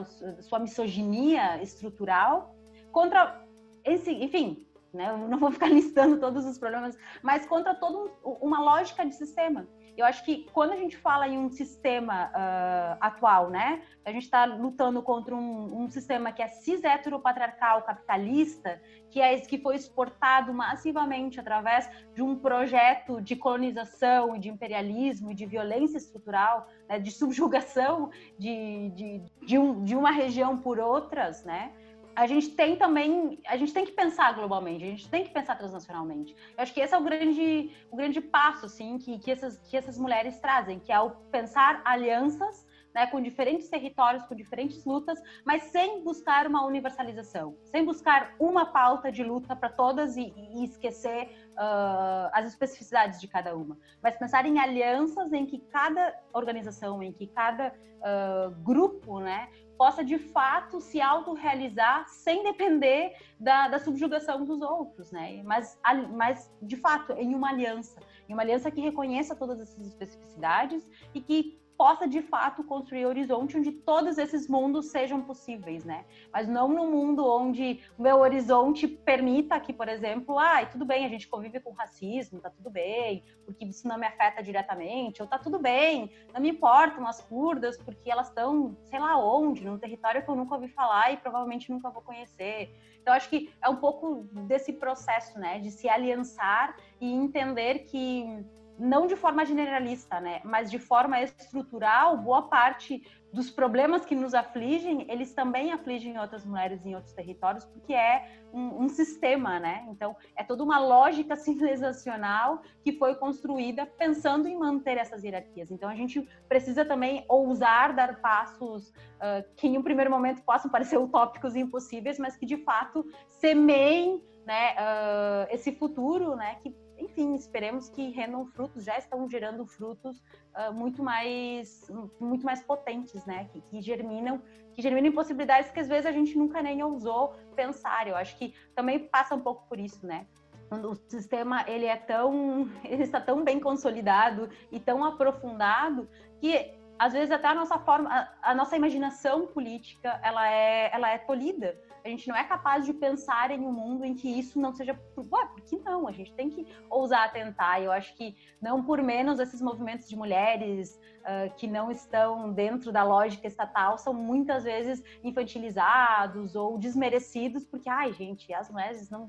sua misoginia estrutural, contra esse, enfim, né, eu não vou ficar listando todos os problemas, mas contra toda uma lógica de sistema. Eu acho que quando a gente fala em um sistema uh, atual, né, a gente está lutando contra um, um, sistema que é cis heteropatriarcal capitalista, que é que foi exportado massivamente através de um projeto de colonização e de imperialismo e de violência estrutural, né, de subjugação de, de, de, um, de uma região por outras, né? A gente tem também, a gente tem que pensar globalmente, a gente tem que pensar transnacionalmente. Eu acho que esse é o grande, o grande passo, assim, que, que, essas, que essas mulheres trazem, que é o pensar alianças né, com diferentes territórios, com diferentes lutas, mas sem buscar uma universalização, sem buscar uma pauta de luta para todas e, e esquecer uh, as especificidades de cada uma, mas pensar em alianças em que cada organização, em que cada uh, grupo, né, possa de fato se autorrealizar sem depender da, da, subjugação dos outros, né? Mas, mas, de fato, em uma aliança, em uma aliança que reconheça todas essas especificidades e que possa de fato construir horizonte onde todos esses mundos sejam possíveis, né? Mas não num mundo onde o meu horizonte permita que, por exemplo, ah, tudo bem, a gente convive com racismo, tá tudo bem, porque isso não me afeta diretamente, ou tá tudo bem, não me importam as curdas, porque elas estão, sei lá onde, num território que eu nunca ouvi falar e provavelmente nunca vou conhecer. Então, acho que é um pouco desse processo, né, de se aliançar e entender que não de forma generalista, né, mas de forma estrutural, boa parte dos problemas que nos afligem, eles também afligem outras mulheres em outros territórios, porque é um, um, sistema, né? Então, é toda uma lógica civilizacional que foi construída pensando em manter essas hierarquias. Então, a gente precisa também ousar dar passos uh, que, em um primeiro momento, possam parecer utópicos e impossíveis, mas que, de fato, semeiem né, uh, esse futuro, né, que enfim, esperemos que rendam frutos, já estão gerando frutos uh, muito mais muito mais potentes, né? Que, que, germinam, que germinam possibilidades que às vezes a gente nunca nem ousou pensar. Eu acho que também passa um pouco por isso, né? o sistema ele é tão ele está tão bem consolidado e tão aprofundado que às vezes até a nossa forma a, a nossa imaginação política ela é ela é tolhida a gente não é capaz de pensar em um mundo em que isso não seja. Ué, por que não? A gente tem que ousar tentar. Eu acho que não por menos esses movimentos de mulheres uh, que não estão dentro da lógica estatal são muitas vezes infantilizados ou desmerecidos, porque, ai, gente, as mulheres não,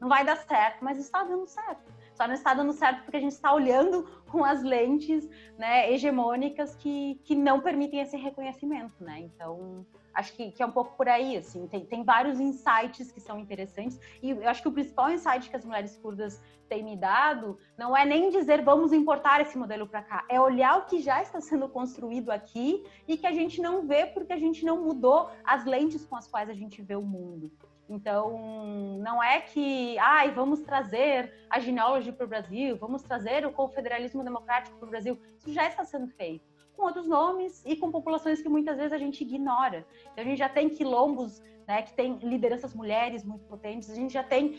não vai dar certo, mas está dando certo. Só não está dando certo porque a gente está olhando com as lentes né, hegemônicas que, que não permitem esse reconhecimento, né? Então, acho que, que, é um pouco por aí, assim, tem, tem vários insights que são interessantes, e eu acho que o principal insight que as mulheres curdas têm me dado não é nem dizer vamos importar esse modelo para cá, é olhar o que já está sendo construído aqui e que a gente não vê porque a gente não mudou as lentes com as quais a gente vê o mundo. Então, não é que, ai, vamos trazer a genealogia para o Brasil, vamos trazer o confederalismo democrático para o Brasil. Isso já está sendo feito com outros nomes e com populações que muitas vezes a gente ignora. Então, a gente já tem quilombos, né, que tem lideranças mulheres muito potentes, a gente já tem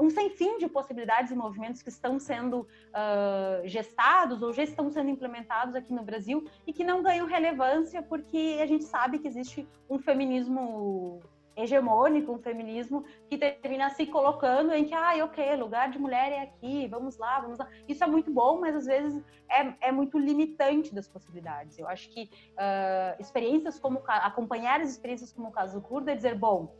um sem fim de possibilidades e movimentos que estão sendo uh, gestados ou já estão sendo implementados aqui no Brasil e que não ganham relevância porque a gente sabe que existe um feminismo hegemônico, um feminismo que termina se colocando em que, ah, ok, lugar de mulher é aqui, vamos lá, vamos lá. Isso é muito bom, mas às vezes é, é muito limitante das possibilidades. Eu acho que uh, experiências como, acompanhar as experiências como o caso do Kurda é dizer, bom,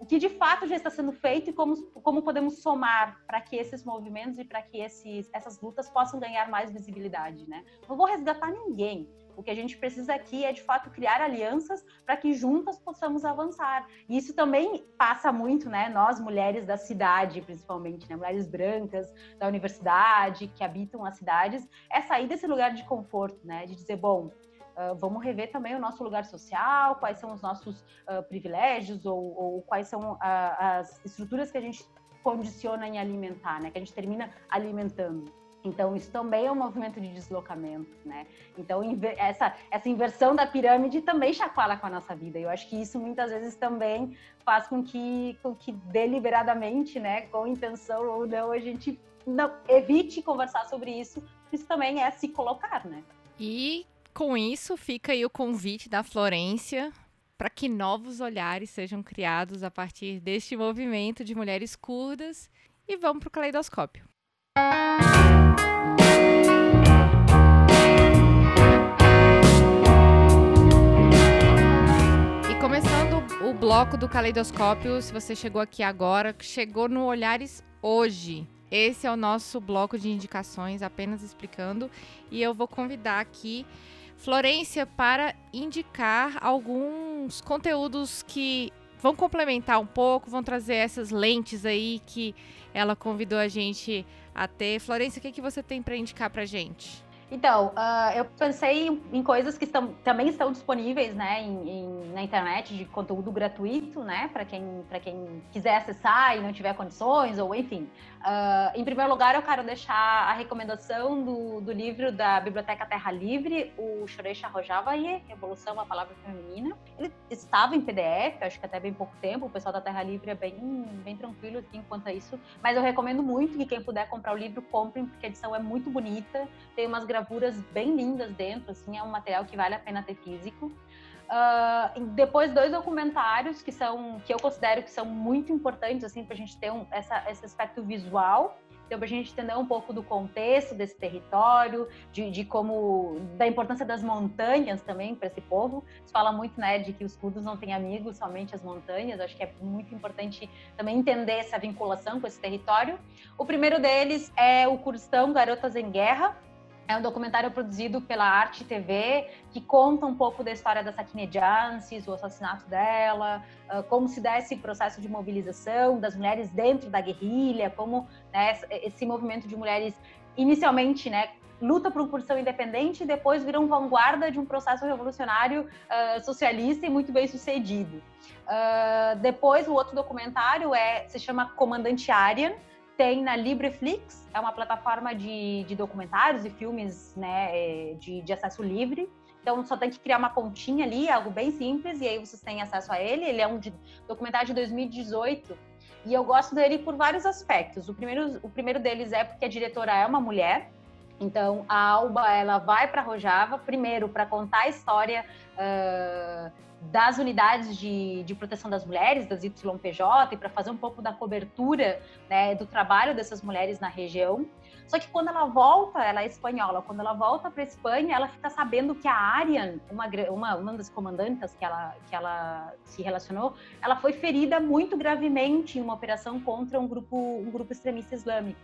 o que de fato já está sendo feito e como, como podemos somar para que esses movimentos e para que esses, essas lutas possam ganhar mais visibilidade, né? Não vou resgatar ninguém, o que a gente precisa aqui é, de fato, criar alianças para que juntas possamos avançar. E isso também passa muito, né? Nós, mulheres da cidade, principalmente, né? Mulheres brancas da universidade, que habitam as cidades, é sair desse lugar de conforto, né? De dizer, bom, Uh, vamos rever também o nosso lugar social, quais são os nossos uh, privilégios ou, ou, quais são uh, as estruturas que a gente condiciona em alimentar, né? Que a gente termina alimentando. Então, isso também é um movimento de deslocamento, né? Então, essa, essa inversão da pirâmide também chacoalha com a nossa vida. Eu acho que isso muitas vezes também faz com que, com que deliberadamente, né, com intenção ou não, a gente não evite conversar sobre isso. Isso também é se colocar, né? E com isso fica aí o convite da Florência para que novos olhares sejam criados a partir deste movimento de mulheres curdas. E vamos para o caleidoscópio. E o bloco do caleidoscópio, se você chegou aqui agora, chegou no Olhares hoje. Esse é o nosso bloco de indicações, apenas explicando. E eu vou convidar aqui Florência para indicar alguns conteúdos que vão complementar um pouco, vão trazer essas lentes aí que ela convidou a gente a ter. Florência, o que, que você tem para indicar para gente? Então, uh, eu pensei em coisas que estão, também estão disponíveis né, em, em, na internet de conteúdo gratuito, né, para quem, quem quiser acessar e não tiver condições, ou enfim. Uh, em primeiro lugar, eu quero deixar a recomendação do, do livro da Biblioteca Terra Livre, o Shoreisha Rojavaye, Revolução, uma Palavra Feminina. Ele estava em PDF, acho que até bem pouco tempo, o pessoal da Terra Livre é bem, bem tranquilo aqui enquanto a isso, mas eu recomendo muito que quem puder comprar o livro, comprem, porque a edição é muito bonita, tem umas gravuras bem lindas dentro, assim, é um material que vale a pena ter físico. Uh, depois dois documentários que são que eu considero que são muito importantes assim para a gente ter um, essa, esse aspecto visual. Então para a gente entender um pouco do contexto desse território de, de como da importância das montanhas também para esse povo. Se fala muito né de que os curdos não têm amigos somente as montanhas. Acho que é muito importante também entender essa vinculação com esse território. O primeiro deles é o Kurdistão Garotas em Guerra é um documentário produzido pela Arte TV que conta um pouco da história da Sakine Jansis, o assassinato dela, ah, como se dá esse processo de mobilização das mulheres dentro da guerrilha, como né, esse movimento de mulheres inicialmente, né, luta por uma independente e depois viram vanguarda de um processo revolucionário uh, socialista e muito bem sucedido. Uh, depois, o outro documentário é se chama Comandante Aryan, tem na Libreflix, é uma plataforma de, de documentários e filmes né, é, de, de acesso livre. Então só tem que criar uma pontinha ali, algo bem simples, e aí vocês têm acesso a ele. Ele é um de, documentário de 2018 e eu gosto dele por vários aspectos. O primeiro, o primeiro deles é porque a diretora é uma mulher. Então a Alba ela vai para Rojava primeiro para contar a história uh, das unidades de, de proteção das mulheres, das YPJ, para fazer um pouco da cobertura né, do trabalho dessas mulheres na região. Só que quando ela volta, ela é espanhola, quando ela volta para a Espanha, ela fica sabendo que a Arian, uma, uma, uma das comandantes que ela, que ela se relacionou, ela foi ferida muito gravemente em uma operação contra um grupo, um grupo extremista islâmico.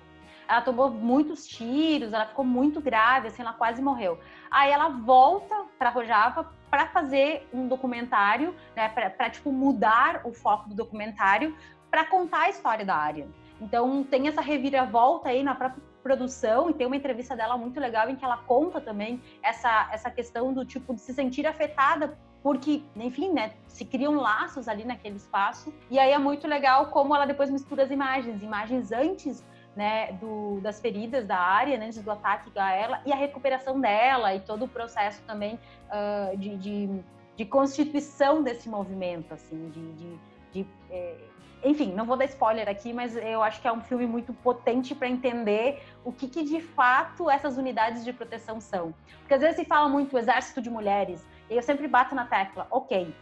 Ela tomou muitos tiros, ela ficou muito grave, assim, ela quase morreu. Aí ela volta para Rojava para fazer um documentário, né, para tipo mudar o foco do documentário para contar a história da área. Então tem essa reviravolta aí na própria produção e tem uma entrevista dela muito legal em que ela conta também essa essa questão do tipo de se sentir afetada porque, enfim, né, se criam laços ali naquele espaço. E aí é muito legal como ela depois mistura as imagens, imagens antes né, do, das feridas da área, né, antes do ataque a ela, e a recuperação dela e todo o processo também uh, de, de, de, constituição desse movimento, assim, de, de, de é, enfim, não vou dar spoiler aqui, mas eu acho que é um filme muito potente para entender o que, que, de fato essas unidades de proteção são. Porque às vezes se fala muito exército de mulheres, e eu sempre bato na tecla, ok,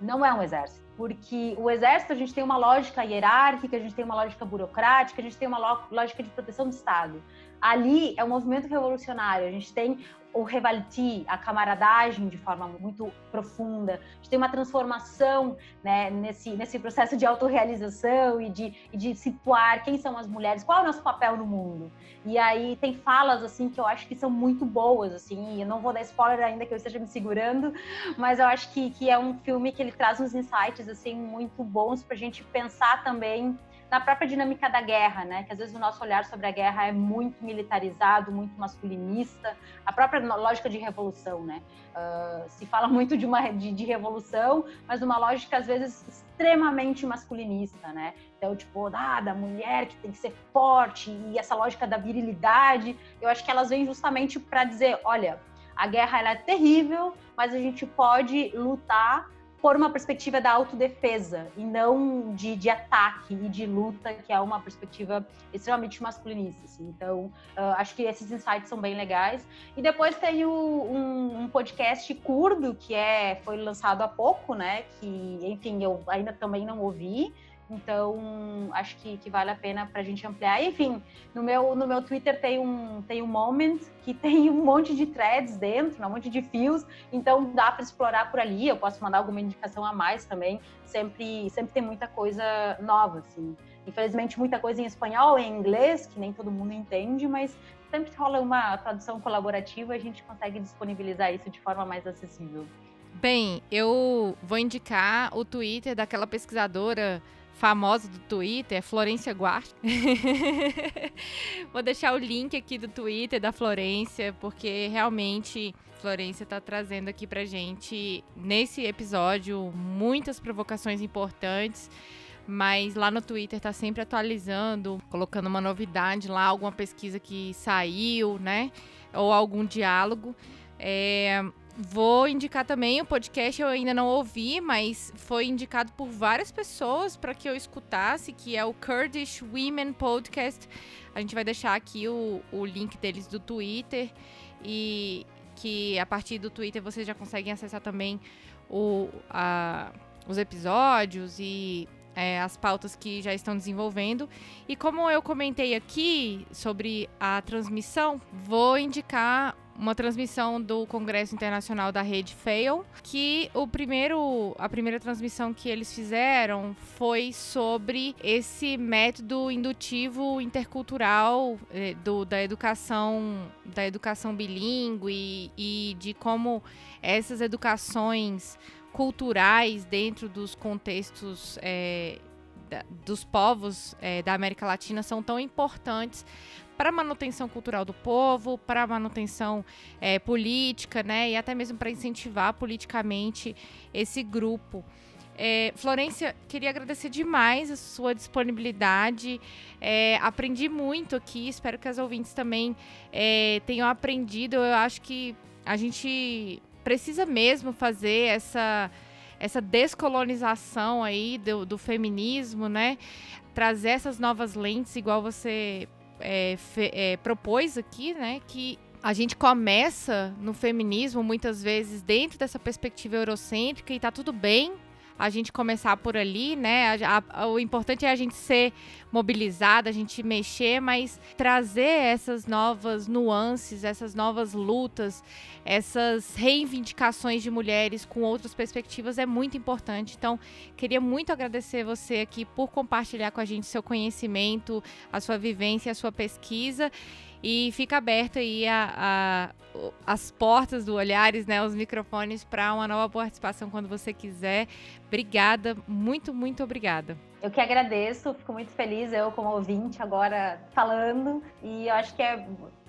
não é um exército, porque o exército a gente tem uma lógica hierárquica, a gente tem uma lógica burocrática, a gente tem uma lógica de proteção do Estado. Ali é um movimento revolucionário, a gente tem o revalti, a camaradagem de forma muito profunda. A gente tem uma transformação né, nesse, nesse processo de autorrealização e de, e de situar quem são as mulheres, qual é o nosso papel no mundo. E aí tem falas assim que eu acho que são muito boas, assim, eu não vou dar spoiler ainda que eu esteja me segurando, mas eu acho que, que é um filme que ele traz uns insights assim muito bons para a gente pensar também na própria dinâmica da guerra, né? Que às vezes o nosso olhar sobre a guerra é muito militarizado, muito masculinista, a própria lógica de revolução, né? Uh, se fala muito de uma de, de, revolução, mas uma lógica às vezes extremamente masculinista, né? Então, tipo, ah, da mulher que tem que ser forte e essa lógica da virilidade, eu acho que elas vêm justamente para dizer, olha, a guerra é terrível, mas a gente pode lutar por uma perspectiva da autodefesa e não de, de ataque e de luta, que é uma perspectiva extremamente masculinista. Assim. Então, uh, acho que esses insights são bem legais. E depois tem o, um, um, podcast curdo que é, foi lançado há pouco, né? Que, enfim, eu ainda também não ouvi, então, acho que, que vale a pena para a gente ampliar. enfim, no meu, no meu Twitter tem um, tem um moment que tem um monte de threads dentro, um monte de fios, então dá para explorar por ali. Eu posso mandar alguma indicação a mais também. Sempre, sempre tem muita coisa nova, assim. Infelizmente, muita coisa em espanhol, em inglês, que nem todo mundo entende, mas sempre rola uma tradução colaborativa a gente consegue disponibilizar isso de forma mais acessível. Bem, eu vou indicar o Twitter daquela pesquisadora famosa do Twitter, Florência Guarte. Vou deixar o link aqui do Twitter da Florência, porque realmente Florência está trazendo aqui pra gente, nesse episódio, muitas provocações importantes. Mas lá no Twitter tá sempre atualizando, colocando uma novidade lá, alguma pesquisa que saiu, né? Ou algum diálogo. É, Vou indicar também o podcast, eu ainda não ouvi, mas foi indicado por várias pessoas para que eu escutasse, que é o Kurdish Women Podcast. A gente vai deixar aqui o, o link deles do Twitter e que a partir do Twitter vocês já conseguem acessar também o, a, os episódios e é, as pautas que já estão desenvolvendo. E como eu comentei aqui sobre a transmissão, vou indicar uma transmissão do Congresso Internacional da Rede FAIL, que o primeiro, a primeira transmissão que eles fizeram foi sobre esse método indutivo intercultural eh, do, da educação da educação bilíngue e, de como essas educações culturais dentro dos contextos eh, dos povos eh, da América Latina são tão importantes para manutenção cultural do povo, para manutenção é, política, né, e até mesmo para incentivar politicamente esse grupo. É, Florência, queria agradecer demais a sua disponibilidade. É, aprendi muito aqui, espero que as ouvintes também é, tenham aprendido. Eu acho que a gente precisa mesmo fazer essa, essa descolonização aí do, do feminismo, né? Trazer essas novas lentes, igual você é, fe, é, propôs aqui, né, que a gente começa no feminismo muitas vezes dentro dessa perspectiva eurocêntrica e tá tudo bem a gente começar por ali, né? A, a, o importante é a gente ser mobilizada, a gente mexer, mas trazer essas novas nuances, essas novas lutas, essas reivindicações de mulheres com outras perspectivas é muito importante. Então, queria muito agradecer você aqui por compartilhar com a gente seu conhecimento, a sua vivência, a sua pesquisa. E fica aberto aí a, a, as portas do Olhares, né, os microfones para uma nova participação quando você quiser. Obrigada, muito, muito obrigada. Eu que agradeço, fico muito feliz eu como ouvinte agora falando e eu acho que é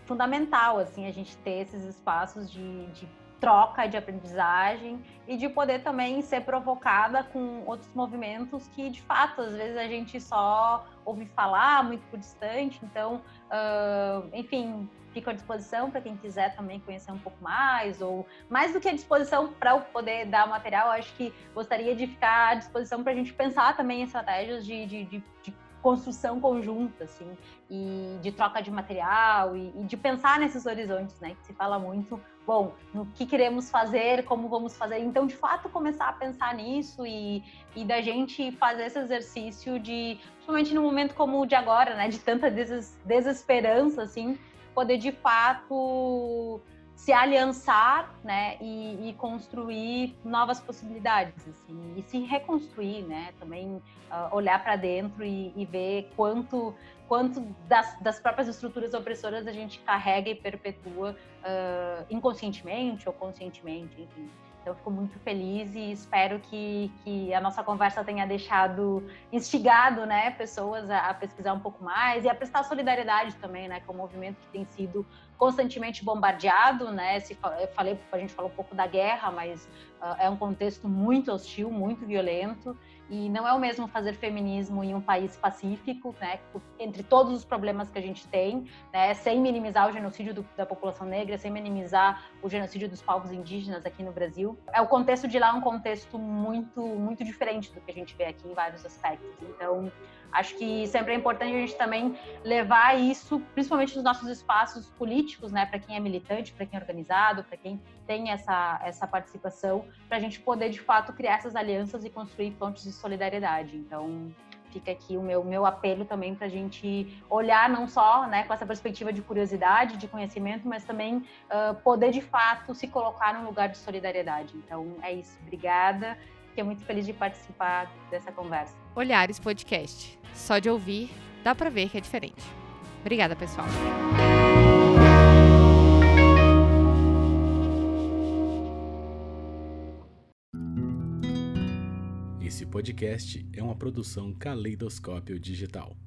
fundamental assim a gente ter esses espaços de, de troca de aprendizagem e de poder também ser provocada com outros movimentos que, de fato, às vezes a gente só ouve falar muito por distante. Então, uh, enfim, fico à disposição para quem quiser também conhecer um pouco mais, ou mais do que à disposição para eu poder dar material, acho que gostaria de ficar à disposição para a gente pensar também estratégias de, de, de, de construção conjunta, assim, e de troca de material e, e, de pensar nesses horizontes, né? Que se fala muito, bom, no que queremos fazer, como vamos fazer. Então, de fato, começar a pensar nisso e, e da gente fazer esse exercício de, principalmente no momento como o de agora, né? De tanta des desesperança, assim, poder de fato se aliançar, né, e, e, construir novas possibilidades, assim, e se reconstruir, né, também uh, olhar para dentro e, e, ver quanto, quanto das, das, próprias estruturas opressoras a gente carrega e perpetua uh, inconscientemente ou conscientemente, enfim. Então, fico muito feliz e espero que, que a nossa conversa tenha deixado instigado né, pessoas a, a, pesquisar um pouco mais e a prestar solidariedade também, né, com o movimento que tem sido constantemente bombardeado, né? Se, falei, a gente falou um pouco da guerra, mas uh, é um contexto muito hostil, muito violento. E não é o mesmo fazer feminismo em um país pacífico, né, entre todos os problemas que a gente tem, né, sem minimizar o genocídio do, da população negra, sem minimizar o genocídio dos povos indígenas aqui no Brasil. É o contexto de lá é um contexto muito muito diferente do que a gente vê aqui em vários aspectos. Então, Acho que sempre é importante a gente também levar isso, principalmente nos nossos espaços políticos, né, para quem é militante, para quem é organizado, para quem tem essa, essa participação, para a gente poder de fato criar essas alianças e construir pontos de solidariedade. Então, fica aqui o meu, meu apelo também para a gente olhar não só né, com essa perspectiva de curiosidade, de conhecimento, mas também uh, poder de fato se colocar num lugar de solidariedade. Então é isso. Obrigada. Fiquei muito feliz de participar dessa conversa. Olhares Podcast. Só de ouvir, dá para ver que é diferente. Obrigada, pessoal. Esse podcast é uma produção Caleidoscópio Digital.